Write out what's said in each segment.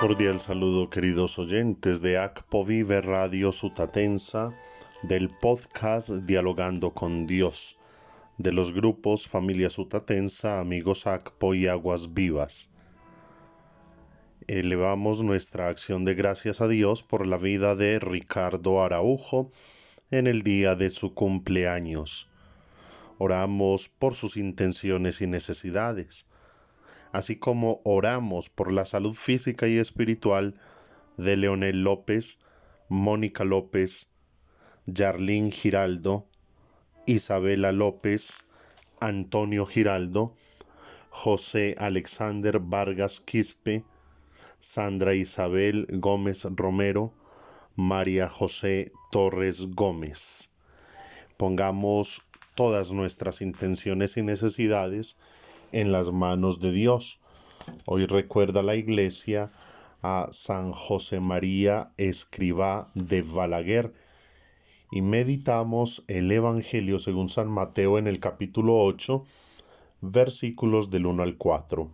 Cordial saludo queridos oyentes de ACPO Vive Radio Sutatensa, del podcast Dialogando con Dios, de los grupos Familia Sutatensa, Amigos ACPO y Aguas Vivas. Elevamos nuestra acción de gracias a Dios por la vida de Ricardo Araujo en el día de su cumpleaños. Oramos por sus intenciones y necesidades así como oramos por la salud física y espiritual de Leonel López, Mónica López, Yarlín Giraldo, Isabela López, Antonio Giraldo, José Alexander Vargas Quispe, Sandra Isabel Gómez Romero, María José Torres Gómez. Pongamos todas nuestras intenciones y necesidades en las manos de Dios. Hoy recuerda la iglesia a San José María Escribá de Balaguer y meditamos el Evangelio según San Mateo en el capítulo 8, versículos del 1 al 4.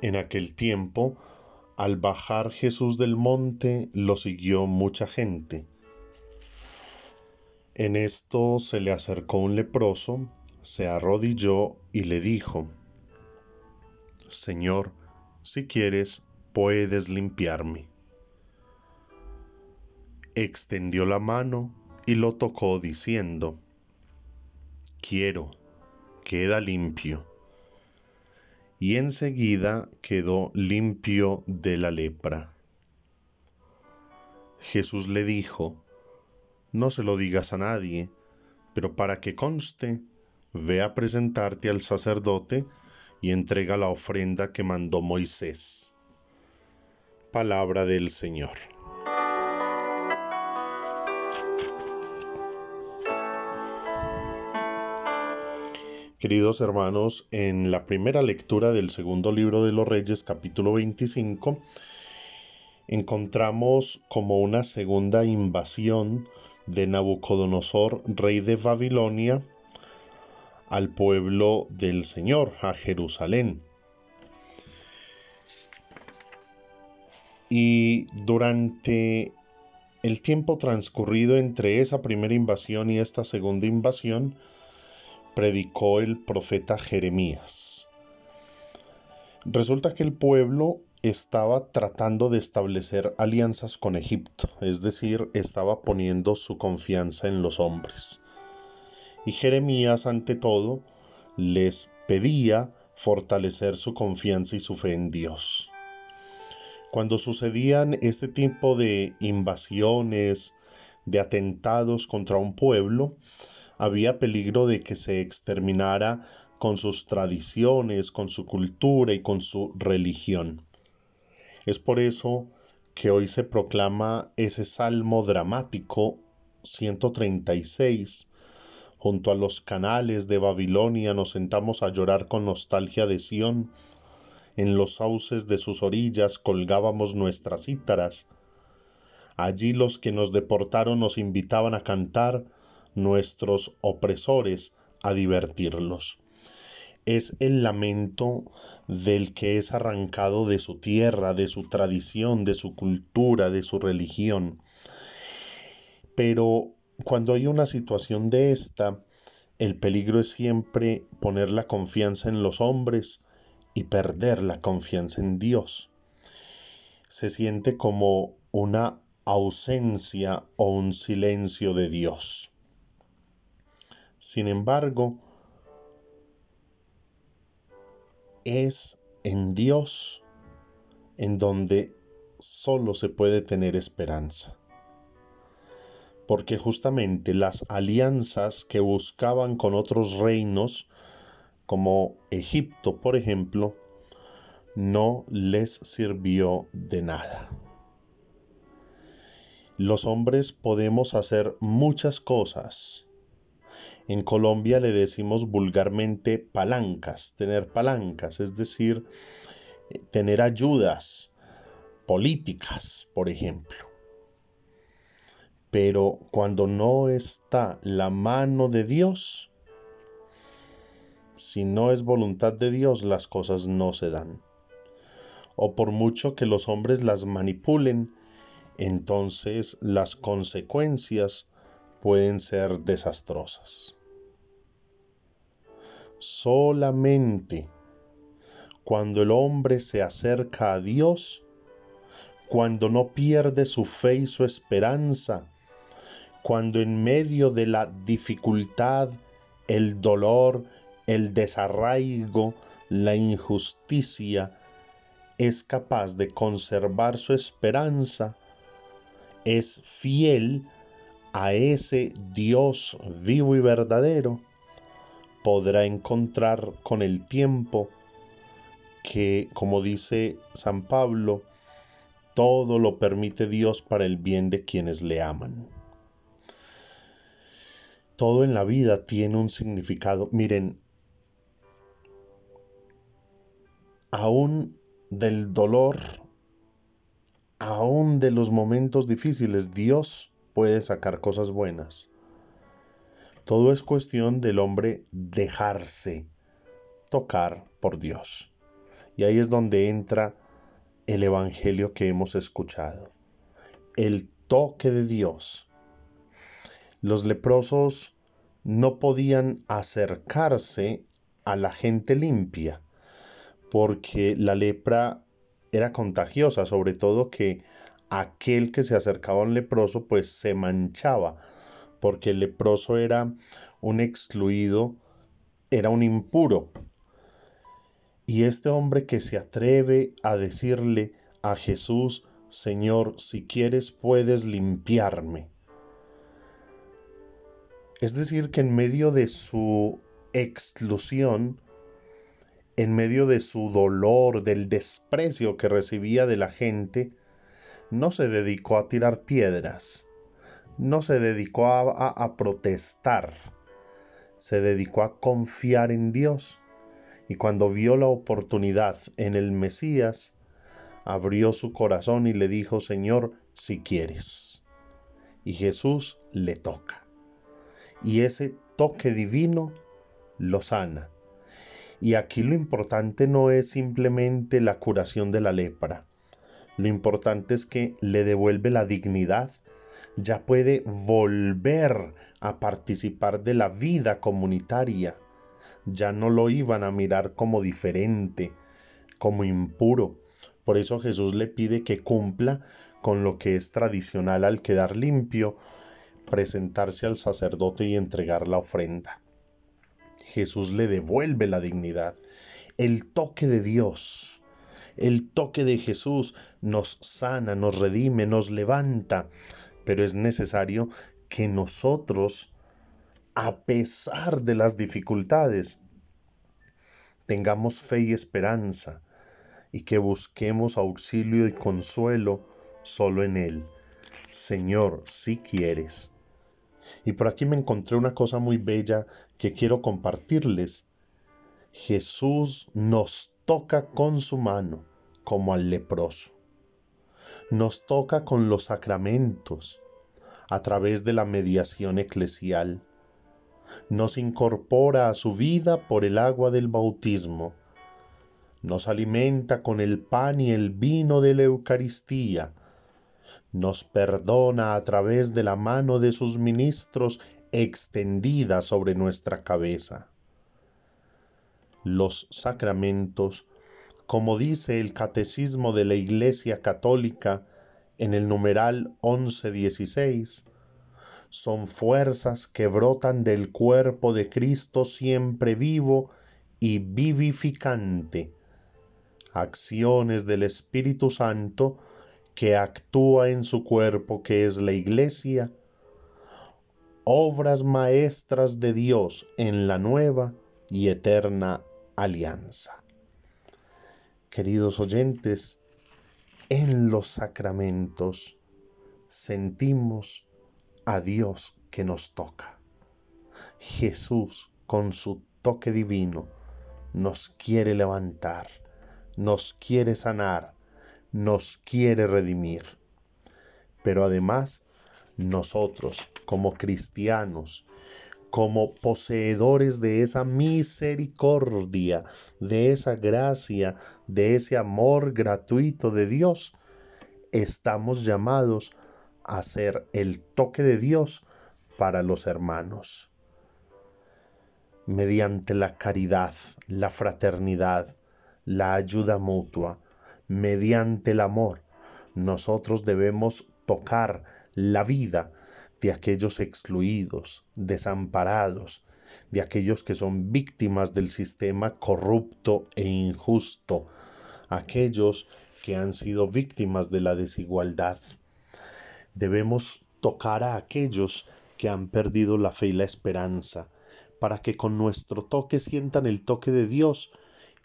En aquel tiempo, al bajar Jesús del monte, lo siguió mucha gente en esto se le acercó un leproso, se arrodilló y le dijo, Señor, si quieres, puedes limpiarme. Extendió la mano y lo tocó diciendo, Quiero, queda limpio. Y enseguida quedó limpio de la lepra. Jesús le dijo, no se lo digas a nadie, pero para que conste, ve a presentarte al sacerdote y entrega la ofrenda que mandó Moisés. Palabra del Señor. Queridos hermanos, en la primera lectura del segundo libro de los Reyes, capítulo 25, encontramos como una segunda invasión de Nabucodonosor, rey de Babilonia, al pueblo del Señor, a Jerusalén. Y durante el tiempo transcurrido entre esa primera invasión y esta segunda invasión, predicó el profeta Jeremías. Resulta que el pueblo estaba tratando de establecer alianzas con Egipto, es decir, estaba poniendo su confianza en los hombres. Y Jeremías, ante todo, les pedía fortalecer su confianza y su fe en Dios. Cuando sucedían este tipo de invasiones, de atentados contra un pueblo, había peligro de que se exterminara con sus tradiciones, con su cultura y con su religión. Es por eso que hoy se proclama ese salmo dramático 136. Junto a los canales de Babilonia nos sentamos a llorar con nostalgia de Sión. En los sauces de sus orillas colgábamos nuestras cítaras. Allí los que nos deportaron nos invitaban a cantar, nuestros opresores a divertirlos es el lamento del que es arrancado de su tierra, de su tradición, de su cultura, de su religión. Pero cuando hay una situación de esta, el peligro es siempre poner la confianza en los hombres y perder la confianza en Dios. Se siente como una ausencia o un silencio de Dios. Sin embargo, es en Dios en donde solo se puede tener esperanza. Porque justamente las alianzas que buscaban con otros reinos, como Egipto, por ejemplo, no les sirvió de nada. Los hombres podemos hacer muchas cosas, en Colombia le decimos vulgarmente palancas, tener palancas, es decir, tener ayudas políticas, por ejemplo. Pero cuando no está la mano de Dios, si no es voluntad de Dios, las cosas no se dan. O por mucho que los hombres las manipulen, entonces las consecuencias pueden ser desastrosas. Solamente cuando el hombre se acerca a Dios, cuando no pierde su fe y su esperanza, cuando en medio de la dificultad, el dolor, el desarraigo, la injusticia, es capaz de conservar su esperanza, es fiel a ese Dios vivo y verdadero, podrá encontrar con el tiempo que, como dice San Pablo, todo lo permite Dios para el bien de quienes le aman. Todo en la vida tiene un significado. Miren, aún del dolor, aún de los momentos difíciles, Dios puede sacar cosas buenas. Todo es cuestión del hombre dejarse tocar por Dios. Y ahí es donde entra el Evangelio que hemos escuchado. El toque de Dios. Los leprosos no podían acercarse a la gente limpia porque la lepra era contagiosa, sobre todo que aquel que se acercaba a un leproso pues se manchaba, porque el leproso era un excluido, era un impuro, y este hombre que se atreve a decirle a Jesús, Señor, si quieres puedes limpiarme. Es decir, que en medio de su exclusión, en medio de su dolor, del desprecio que recibía de la gente, no se dedicó a tirar piedras, no se dedicó a, protestar, se dedicó a confiar en Dios y cuando vio la oportunidad en el Mesías, abrió su corazón y le dijo, Señor, si quieres. Y Jesús le toca. Y ese toque divino lo sana. Y aquí lo importante no es simplemente la curación de la lepra. Lo importante es que le devuelve la dignidad. Ya puede volver a participar de la vida comunitaria ya no lo iban a mirar como diferente, como impuro. Por eso Jesús le pide que cumpla con lo que es tradicional al quedar limpio, presentarse al sacerdote y entregar la ofrenda. Jesús le devuelve la dignidad, el toque de Dios. El toque de Jesús nos sana, nos redime, nos levanta, pero es necesario que nosotros a pesar de las dificultades, tengamos fe y esperanza y que busquemos auxilio y consuelo solo en Él. Señor, si quieres. Y por aquí me encontré una cosa muy bella que quiero compartirles. Jesús nos toca con su mano como al leproso. Nos toca con los sacramentos a través de la mediación eclesial nos incorpora a su vida por el agua del bautismo, nos alimenta con el pan y el vino de la Eucaristía, nos perdona a través de la mano de sus ministros extendida sobre nuestra cabeza. Los sacramentos, como dice el Catecismo de la Iglesia Católica en el numeral 1116, son fuerzas que brotan del cuerpo de Cristo siempre vivo y vivificante, acciones del Espíritu Santo que actúa en su cuerpo que es la Iglesia, obras maestras de Dios en la nueva y eterna alianza. Queridos oyentes, en los sacramentos sentimos a Dios que nos toca. Jesús, con su toque divino, nos quiere levantar, nos quiere sanar, nos quiere redimir. Pero además, nosotros, como cristianos, como poseedores de esa misericordia, de esa gracia, de ese amor gratuito de Dios, estamos llamados a ser el toque de Dios para los hermanos. Mediante la caridad, la fraternidad, la ayuda mutua, mediante el amor, nosotros debemos tocar la vida de aquellos excluidos, desamparados, de aquellos que son víctimas del sistema corrupto e injusto, aquellos que han sido víctimas de la desigualdad. Debemos tocar a aquellos que han perdido la fe y la esperanza, para que con nuestro toque sientan el toque de Dios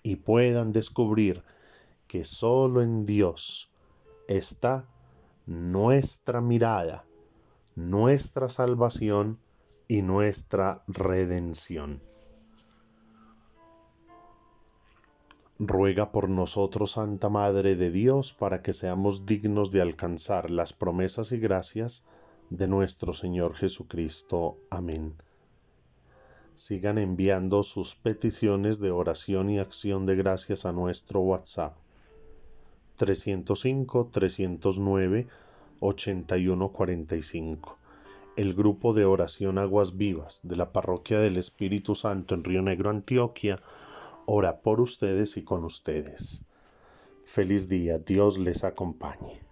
y puedan descubrir que solo en Dios está nuestra mirada nuestra salvación y nuestra redención. Ruega por nosotros, Santa Madre de Dios, para que seamos dignos de alcanzar las promesas y gracias de nuestro Señor Jesucristo. Amén. Sigan enviando sus peticiones de oración y acción de gracias a nuestro WhatsApp 305 309 8145. El grupo de oración Aguas Vivas de la Parroquia del Espíritu Santo en Río Negro, Antioquia, ora por ustedes y con ustedes. Feliz día, Dios les acompañe.